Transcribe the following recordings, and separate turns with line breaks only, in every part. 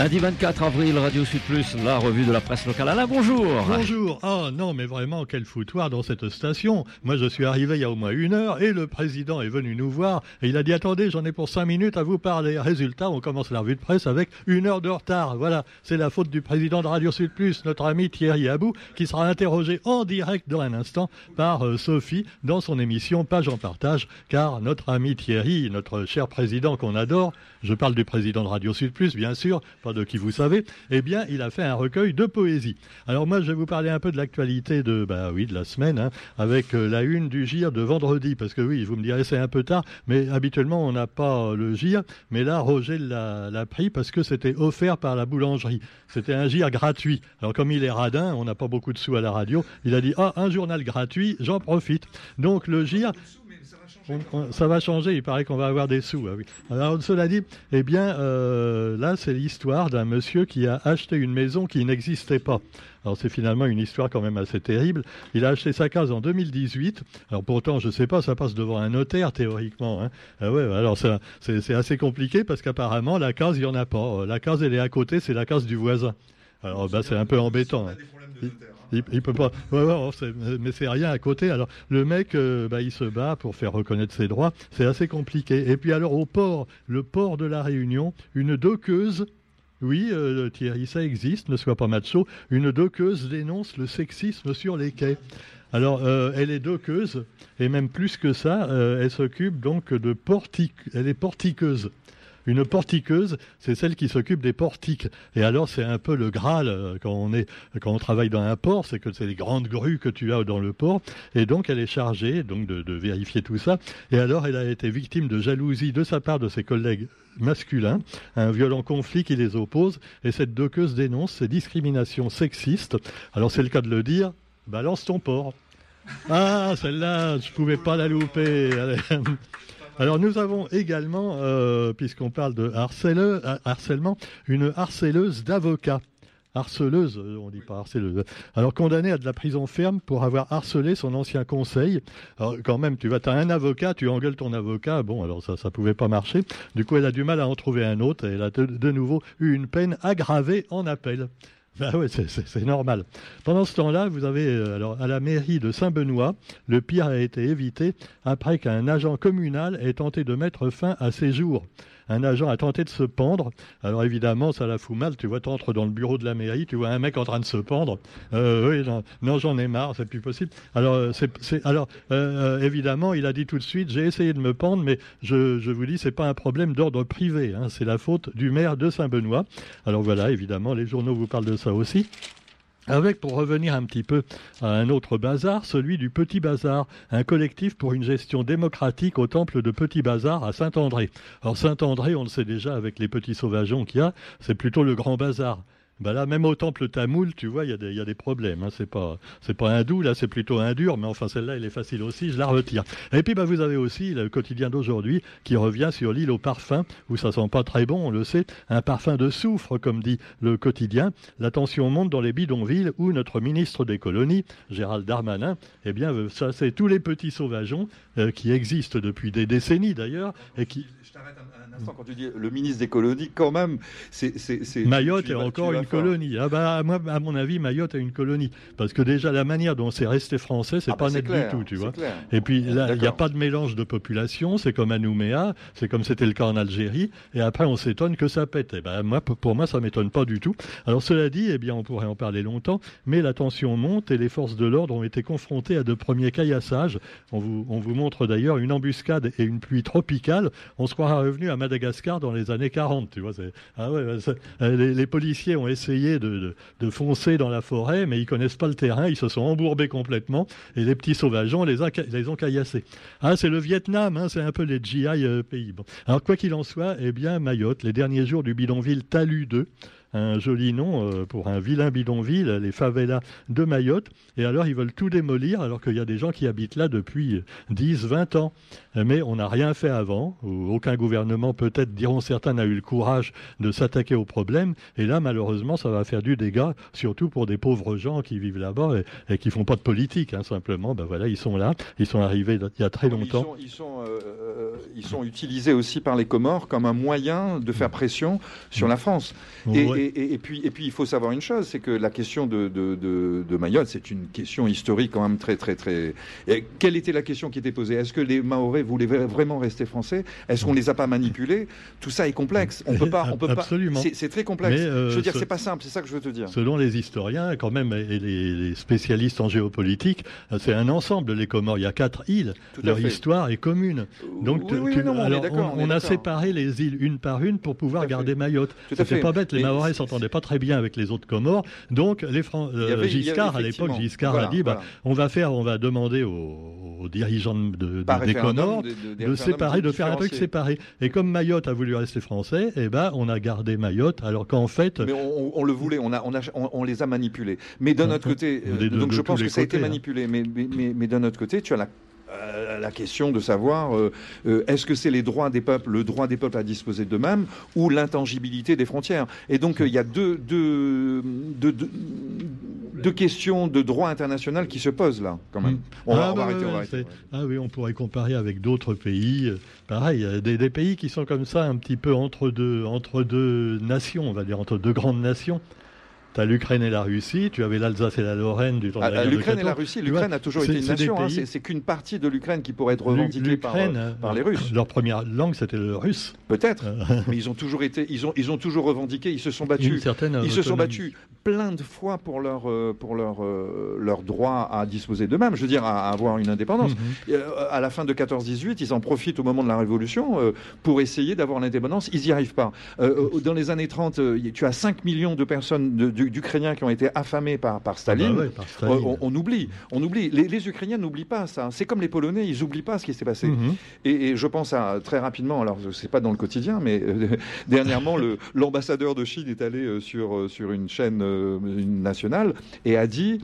Lundi 24 avril, Radio Sud Plus, la revue de la presse locale. Alain, bonjour.
Bonjour. Oh non, mais vraiment, quel foutoir dans cette station. Moi, je suis arrivé il y a au moins une heure et le président est venu nous voir et il a dit attendez, j'en ai pour cinq minutes à vous parler. Résultat, on commence la revue de presse avec une heure de retard. Voilà, c'est la faute du président de Radio Sud Plus, notre ami Thierry Abou, qui sera interrogé en direct dans un instant par euh, Sophie dans son émission Page en partage, car notre ami Thierry, notre cher président qu'on adore, je parle du président de Radio Sud Plus, bien sûr, de qui vous savez, eh bien, il a fait un recueil de poésie. Alors moi, je vais vous parler un peu de l'actualité de, bah oui, de la semaine, hein, avec euh, la une du GIR de vendredi, parce que oui, vous me direz c'est un peu tard, mais habituellement on n'a pas le GIR, mais là Roger l'a pris parce que c'était offert par la boulangerie. C'était un GIR gratuit. Alors comme il est radin, on n'a pas beaucoup de sous à la radio, il a dit ah un journal gratuit, j'en profite. Donc le GIR ça va changer, il paraît qu'on va avoir des sous. Ah oui. Alors, cela dit, eh bien, euh, là, c'est l'histoire d'un monsieur qui a acheté une maison qui n'existait pas. Alors, c'est finalement une histoire quand même assez terrible. Il a acheté sa case en 2018. Alors, pourtant, je ne sais pas, ça passe devant un notaire, théoriquement. Hein. Ah ouais, alors, c'est assez compliqué parce qu'apparemment, la case, il n'y en a pas. La case, elle est à côté, c'est la case du voisin. Alors, bah, c'est un peu embêtant. Hein. Il, peut pas. mais c'est rien à côté. Alors le mec, euh, bah, il se bat pour faire reconnaître ses droits. C'est assez compliqué. Et puis alors au port, le port de la Réunion, une doqueuse. Oui, euh, Thierry, ça existe, ne sois pas macho. Une doqueuse dénonce le sexisme sur les quais. Alors, euh, elle est doqueuse, et même plus que ça, elle s'occupe donc de. Elle est portiqueuse. Une portiqueuse, c'est celle qui s'occupe des portiques. Et alors, c'est un peu le Graal euh, quand on, est, quand on travaille dans un port, c'est que c'est les grandes grues que tu as dans le port. Et donc, elle est chargée donc de, vérifier tout ça. Et alors, elle a été victime de jalousie de sa part de ses collègues masculins, un violent conflit qui les oppose. Et cette doqueuse dénonce ces discriminations sexistes. Alors, c'est le cas de le dire, balance ton port. Ah, celle-là, je pouvais pas la louper. Alors nous avons également, euh, puisqu'on parle de harcèlement, une harceleuse d'avocats harceleuse, euh, on dit pas harceleuse, alors condamnée à de la prison ferme pour avoir harcelé son ancien conseil. Alors quand même, tu vas, as un avocat, tu engueules ton avocat, bon alors ça, ça pouvait pas marcher. Du coup, elle a du mal à en trouver un autre et elle a de nouveau eu une peine aggravée en appel. Ben oui, c'est normal. Pendant ce temps-là, vous avez euh, à la mairie de Saint-Benoît, le pire a été évité après qu'un agent communal ait tenté de mettre fin à ses jours un agent a tenté de se pendre. Alors évidemment, ça la fout mal. Tu vois, tu entres dans le bureau de la mairie, tu vois un mec en train de se pendre. Euh, non, j'en ai marre, c'est plus possible. Alors, euh, euh, évidemment, il a dit tout de suite, j'ai essayé de me pendre, mais je, je vous dis, c'est pas un problème d'ordre privé. Hein. c'est la faute du maire de Saint-Benoît. Alors voilà, évidemment, les journaux vous parlent de ça aussi. Avec, pour revenir un petit peu à un autre bazar, celui du Petit Bazar, un collectif pour une gestion démocratique au temple de Petit Bazar à Saint-André. Alors Saint-André, on le sait déjà avec les petits sauvageons qu'il y a, c'est plutôt le grand bazar. Bah là, même au temple tamoul, tu vois, il y, a des problèmes. Hein. C'est pas, c'est pas là, c'est plutôt un dur, mais enfin, celle-là, elle est facile aussi, je la retire. Et puis, bah, vous avez aussi le quotidien d'aujourd'hui qui revient sur l'île au parfum, où ça sent pas très bon, on le sait, un parfum de soufre, comme dit le quotidien. La tension monte dans les bidonvilles où notre ministre des colonies, Gérald Darmanin, eh bien, ça, c'est tous les petits sauvageons euh, qui existent depuis des décennies d'ailleurs, et qui.
Quand tu dis le ministre des colonies, quand même, c'est.
Mayotte est encore une colonie. Ah bah, moi, à mon avis, Mayotte est une colonie. Parce que déjà, la manière dont c'est resté français, c'est ah pas bah, net du tout, tu vois. Et puis là, il n'y a pas de mélange de population, c'est comme à Nouméa, c'est comme c'était le cas en Algérie, et après, on s'étonne que ça pète. Et eh ben, moi, pour moi, ça m'étonne pas du tout. Alors, cela dit, eh bien, on pourrait en parler longtemps, mais la tension monte et les forces de l'ordre ont été confrontées à de premiers caillassages. On vous, on vous montre d'ailleurs une embuscade et une pluie tropicale. On se croira revenu à Madagascar dans les années 40, tu vois. Ah ouais, les, policiers ont essayé de, foncer dans la forêt, mais ils connaissent pas le terrain, ils se sont embourbés complètement, et les petits sauvageons les, les ont caillassés. Ah, c'est le Vietnam, hein, c'est un peu les GI euh, pays. Alors, quoi qu'il en soit, eh bien, Mayotte, les derniers jours du bidonville Talu 2, un joli nom euh, pour un vilain bidonville, les favelas de Mayotte. Et alors, ils veulent tout démolir, alors qu'il y a des gens qui habitent là depuis 10, 20 ans. Mais on n'a rien fait avant. Aucun gouvernement, peut-être, diront certains, n'a eu le courage de s'attaquer au problème. Et là, malheureusement, ça va faire du dégât, surtout pour des pauvres gens qui vivent là-bas et, qui font pas de politique. Hein, simplement, ben voilà, ils sont là. Ils sont arrivés il y a très longtemps.
Ils sont, euh, ils sont, utilisés aussi par les Comores comme un moyen de faire pression sur la France. Et, puis, et puis, il faut savoir une chose, c'est que la question de, de, Mayotte, c'est une question historique quand même très, très, très. quelle était la question qui était posée? Est-ce que les Maorais voulaient vraiment rester français? Est-ce qu'on les a pas manipulés? Tout ça est complexe. On peut pas, on peut
Absolument.
C'est très complexe. Euh, je veux dire, c'est pas simple. C'est ça que je veux te dire.
Selon les historiens, quand même, et les, spécialistes en géopolitique, euh, c'est un ensemble. Les Comores, il y a quatre îles. Leur histoire est commune. Donc, on, a séparé les îles une par une pour pouvoir garder Mayotte. C'était pas bête. Les Maorais s'entendaient pas très bien avec les autres Comores. Donc, les euh, Giscard, à l'époque, Giscard a dit, bah, on va faire, on va demander aux, dirigeants de, des Comores de, séparer, de faire un truc séparé. Et comme Mayotte a voulu rester français, eh ben, on a gardé Mayotte, alors qu'en fait.
Mais on, le voulait, on, a, on, a, on, les a manipulés. Mais d'un autre côté, euh, donc je pense que ça a été hein. manipulé. Mais, mais, mais d'un autre côté, tu as la euh, la question de savoir euh, euh, est-ce que c'est les droits des peuples, le droit des peuples à disposer d'eux-mêmes ou l'intangibilité des frontières? Et donc il y a deux, deux, deux, questions de droit international qui se posent là, quand même.
On, va, ah, arrêter, Ah oui, on pourrait comparer avec d'autres pays. Pareil, des, des, pays qui sont comme ça, un petit peu entre deux, entre deux nations, on va dire, entre deux grandes nations. Tu as l'Ukraine et la Russie, tu avais l'Alsace et la Lorraine du temps de la
ah, L'Ukraine et la Russie, l'Ukraine a toujours été une nation. Hein, c'est qu'une partie de l'Ukraine qui pourrait être revendiquée par, euh, par, les Russes.
Leur première langue, c'était le russe.
Peut-être, euh. mais ils ont toujours été, ils ont, ils ont toujours revendiqué, ils se sont battus. ils se sont battus plein de fois pour leur, euh, pour leur, leur droit à disposer d'eux-mêmes, je veux dire, à, avoir une indépendance. Mhm. À la fin de 14-18, ils en profitent au moment de la Révolution pour essayer d'avoir l'indépendance. Ils n'y arrivent pas. dans les années 30, tu as 5 millions de personnes de, d'Ukrainiens qui ont été affamés par, par Staline, ah bah On, oublie. On oublie. Les, Ukrainiens n'oublient pas ça. C'est comme les Polonais, ils n'oublient pas ce qui s'est passé. Mhm. et, je pense à, très rapidement, alors c'est pas dans le quotidien, mais euh, dernièrement, l'ambassadeur de Chine est allé euh, sur, euh, sur une chaîne nationale et a dit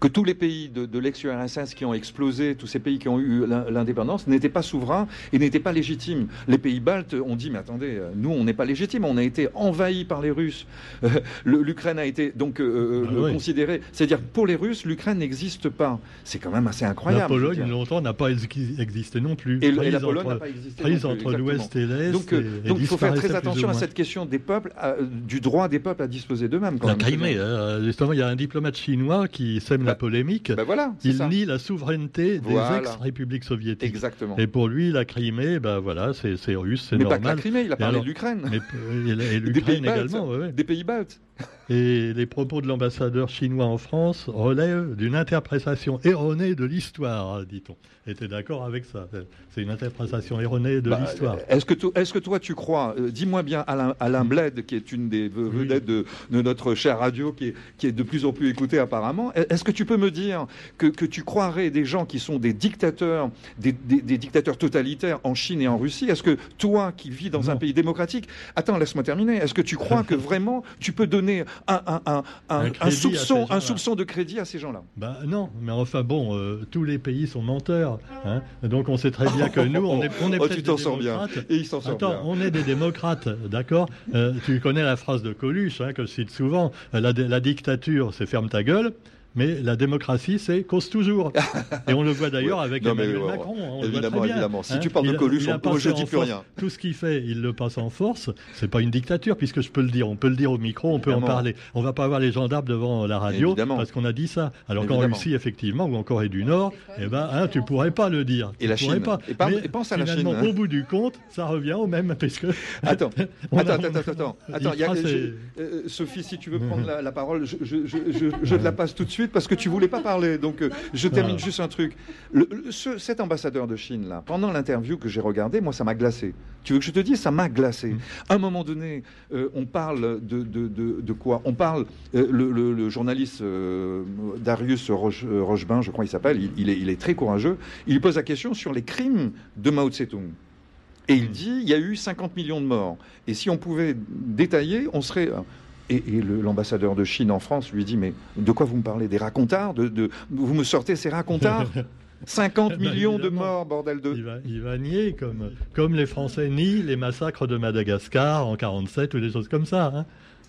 que tous les pays de, l'ex-URSS qui ont explosé, tous ces pays qui ont eu l'indépendance, n'étaient pas souverains et n'étaient pas légitimes. Les pays baltes ont dit, mais attendez, euh, nous, on n'est pas légitimes, on a été envahis par les Russes. Euh, L'Ukraine a été donc euh, ah considérée... C'est-à-dire, pour les Russes, l'Ukraine n'existe pas. C'est quand même assez incroyable.
La Pologne, longtemps, n'a pas existé non plus.
Et, la Pologne n'a pas existé
prise entre l'Ouest et l'Est.
Donc, donc il faut faire très attention à cette question des peuples, du droit des peuples à disposer d'eux-mêmes.
La Crimée, justement, il y a un diplomate chinois qui sème la polémique.
Ben voilà,
il nie la souveraineté des ex-républiques soviétiques.
Exactement.
Et pour lui, la Crimée, ben voilà, c'est russe, c'est normal.
Mais pas que la Crimée, il a parlé de l'Ukraine.
Et, l'Ukraine également,
Des pays baltes.
Et les propos de l'ambassadeur chinois en France relèvent d'une interprétation erronée de l'histoire, dit-on. Et tu es d'accord avec ça? C'est une interprétation erronée de bah, l'histoire.
Est-ce que, toi, tu crois, euh, dis-moi bien, Alain, Alain Bled, qui est une des vedettes de, notre chère radio, qui est, qui est, de plus en plus écoutée apparemment, est-ce que tu peux me dire que, que, tu croirais des gens qui sont des dictateurs, des, des, dictateurs totalitaires en Chine et en Russie? Est-ce que toi, qui vis dans un pays démocratique, attends, laisse-moi terminer, est-ce que tu crois que vraiment tu peux donner un, soupçon, un soupçon de crédit à ces gens-là.
Bah non, mais enfin bon, euh, tous les pays sont menteurs. Hein. donc on sait très bien que nous, on est, on est
oh, tu t'en sors bien. Et ils s'en
Attends, on est des démocrates, d'accord euh, Tu connais la phrase de Coluche, hein, que je cite souvent, la, la dictature, c'est ferme ta gueule. Mais la démocratie, c'est cause toujours. Et on le voit d'ailleurs avec Emmanuel Macron. Hein, on
évidemment, le évidemment. Si tu parles de Coluche, on, je dis plus rien.
Tout ce qu'il fait, il le passe en force. C'est pas une dictature, puisque je peux le dire. On peut le dire au micro, on peut en parler. On va pas avoir les gendarmes devant la radio parce qu'on a dit ça. Alors qu'en Russie, effectivement, ou en Corée du Nord, eh ben, hein, tu pourrais pas le dire.
Et la Chine. Pas. Et, pense à la Chine.
Hein. Au bout du compte, ça revient au même, parce que.
Attends, attends, attends, attends, euh, Sophie, si tu veux prendre la, parole, je, te la passe tout de suite parce que tu voulais pas parler. Donc, euh, je termine juste un truc. cet ambassadeur de Chine, là, pendant l'interview que j'ai regardé, moi, ça m'a glacé. Tu veux que je te dise? Ça m'a glacé. Mm. À un moment donné, euh, on parle de, de, quoi? On parle, euh, le, journaliste Darius Rochebin, je crois qu'il s'appelle, il, est, il est très courageux. Il pose la question sur les crimes de Mao Tse-tung. Et il mm. dit, il y a eu 50 millions de morts. Et si on pouvait détailler, on serait Et, l'ambassadeur de Chine en France lui dit Mais de quoi vous me parlez? Des racontards? De, Vous me sortez ces racontards? 50 eh ben, millions de morts, bordel de.
Il va, il va nier, comme, comme les Français nient les massacres de Madagascar en 47 ou des choses comme ça. Hein.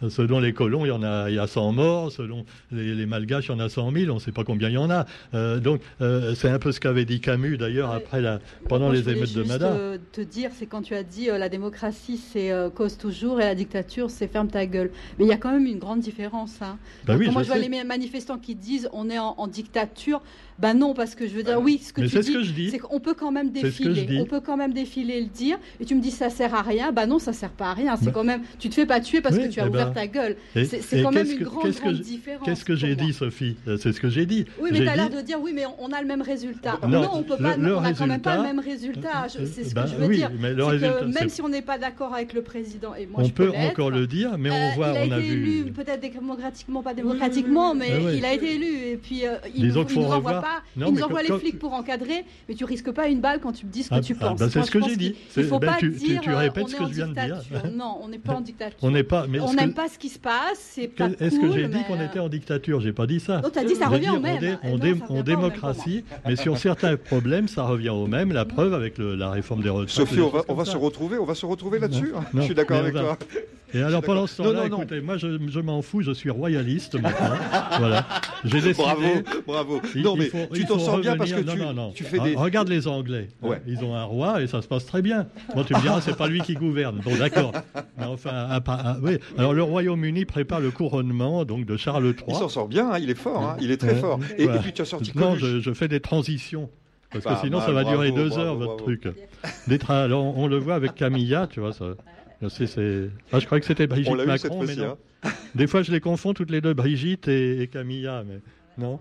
Selon les colons, il y en a, il y a 100 morts. Selon les, Malgaches, il y en a 100 000. On ne sait pas combien il y en a. Euh, donc, euh, c'est un peu ce qu'avait dit Camus, d'ailleurs, après la, pendant les émeutes de Mada.
Euh, te dire, c'est quand tu as dit la démocratie, c'est cause toujours, et la dictature, c'est ferme ta gueule. Mais il y a quand même une grande différence. Hein.
Bah oui,
moi,
je,
vois les manifestants qui disent on est en, dictature. Ben non, parce que je veux dire, oui, ce que tu dis, c'est qu'on peut quand même défiler. On peut quand même défiler le dire. Et tu me dis ça sert à rien. Ben non, ça sert pas à rien. C'est bah quand même, tu te fais pas tuer parce que tu as eh ouvert ben, ta gueule. C'est quand même une grande, différence.
Qu'est-ce que j'ai dit, Sophie? Euh, C'est ce que j'ai dit.
Oui, mais tu as l'air de dire oui, mais on a le même résultat. Non, on peut pas. on n'a quand même pas le même résultat. C'est ce que je veux dire. Même si on n'est pas d'accord avec le président, et moi
on peut encore le dire, mais on euh, voit, on
a vu. Il a été élu, peut-être démocratiquement, pas démocratiquement, mais il a été élu. Et puis euh, il nous envoie pas. Il nous envoie les flics pour encadrer, mais tu risques pas une balle quand tu me dis ce que ah, tu ah, penses.
Ben, c'est ce que j'ai dit.
Il faut pas dire.
Tu répètes ce que je viens de dire.
Non, on n'est pas en dictature.
On n'est pas.
On n'aime pas ce qui se passe.
Est-ce que j'ai dit qu'on était en dictature? J'ai pas dit ça.
Non, as dit ça revient au même.
On, démocratie, mais sur certains problèmes, ça revient au même. La preuve avec la réforme des retraites.
Sophie, on va, se retrouver, on va se retrouver là-dessus. Je suis d'accord avec toi.
Et alors pendant ce temps-là, écoutez, moi je, m'en fous, je suis royaliste maintenant. voilà. J'ai décidé.
Bravo, bravo. non mais tu t'en sors bien parce que tu,
non, non.
tu fais des.
Regarde les Anglais. Ouais. Ils ont un roi et ça se passe très bien. Bon, tu me diras, c'est pas lui qui gouverne. Bon, d'accord. Mais enfin, oui. Alors le Royaume-Uni prépare le couronnement donc de Charles III.
Il s'en sort bien. Hein, il est fort. Hein, il est très fort. Et, puis tu as sorti.
Non, je, fais des transitions. Parce que sinon, ça va durer deux heures, votre truc. Alors, on le voit avec Camilla, tu vois, ça, ah, je crois que c'était Brigitte Macron, mais non. Hein. Des fois, je les confonds toutes les deux, Brigitte et, Camilla, mais non.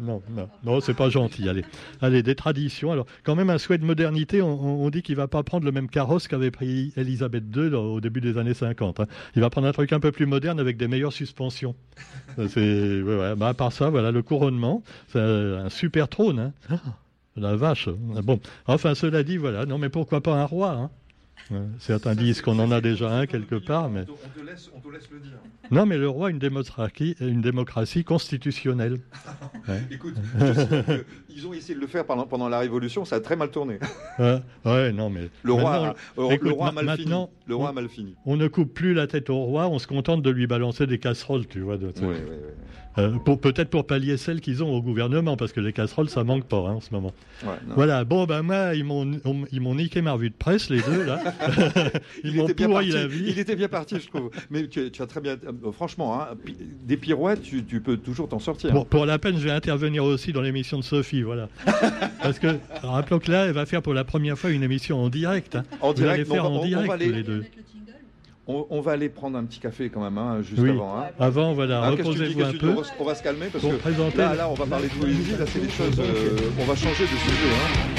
Non, non, non, c'est pas gentil. Allez, allez, des traditions. Alors, quand même, un souhait de modernité. On, dit qu'il va pas prendre le même carrosse qu'avait pris Elisabeth II au début des années 50. Hein. Il va prendre un truc un peu plus moderne avec des meilleures suspensions. C'est, bah, à part ça, voilà, le couronnement, c'est un super trône. Hein. Ah, la vache. Bon, enfin, cela dit, voilà. Non, mais pourquoi pas un roi hein Certains disent qu'on en a déjà un quelque part, mais...
On te, laisse, le dire.
Non, mais le roi a une démocratie, une démocratie constitutionnelle.
Écoute, ils ont essayé de le faire pendant, pendant, la Révolution, ça a très mal tourné.
ouais, non, mais...
Le roi, a, le roi mal fini. Le roi on, mal fini.
On ne coupe plus la tête au roi, on se contente de lui balancer des casseroles, tu vois. De, oui, euh, pour, peut-être pour pallier celles qu'ils ont au gouvernement, parce que les casseroles, ça manque pas hein, en ce moment. voilà, bon, ben moi, ils m'ont, ils m'ont niqué ma revue de presse, les deux, là.
m'ont pourri la vie. Il était bien parti, je trouve. Mais tu, as très bien... Euh, franchement, hein, des pirouettes, tu, peux toujours t'en sortir.
Pour, pour, la peine, je vais intervenir aussi dans l'émission de Sophie, voilà. parce que, rappelons que là, elle va faire pour la première fois une émission en direct. Hein.
En direct,
faire en direct, les deux.
On, va aller prendre un petit café quand même, hein, juste avant. Hein.
Avant, voilà, ah, reposez-vous un peu.
On va se calmer parce que là, là, on va parler de poésie. Là, c'est des choses. Euh, on va changer de sujet. Hein.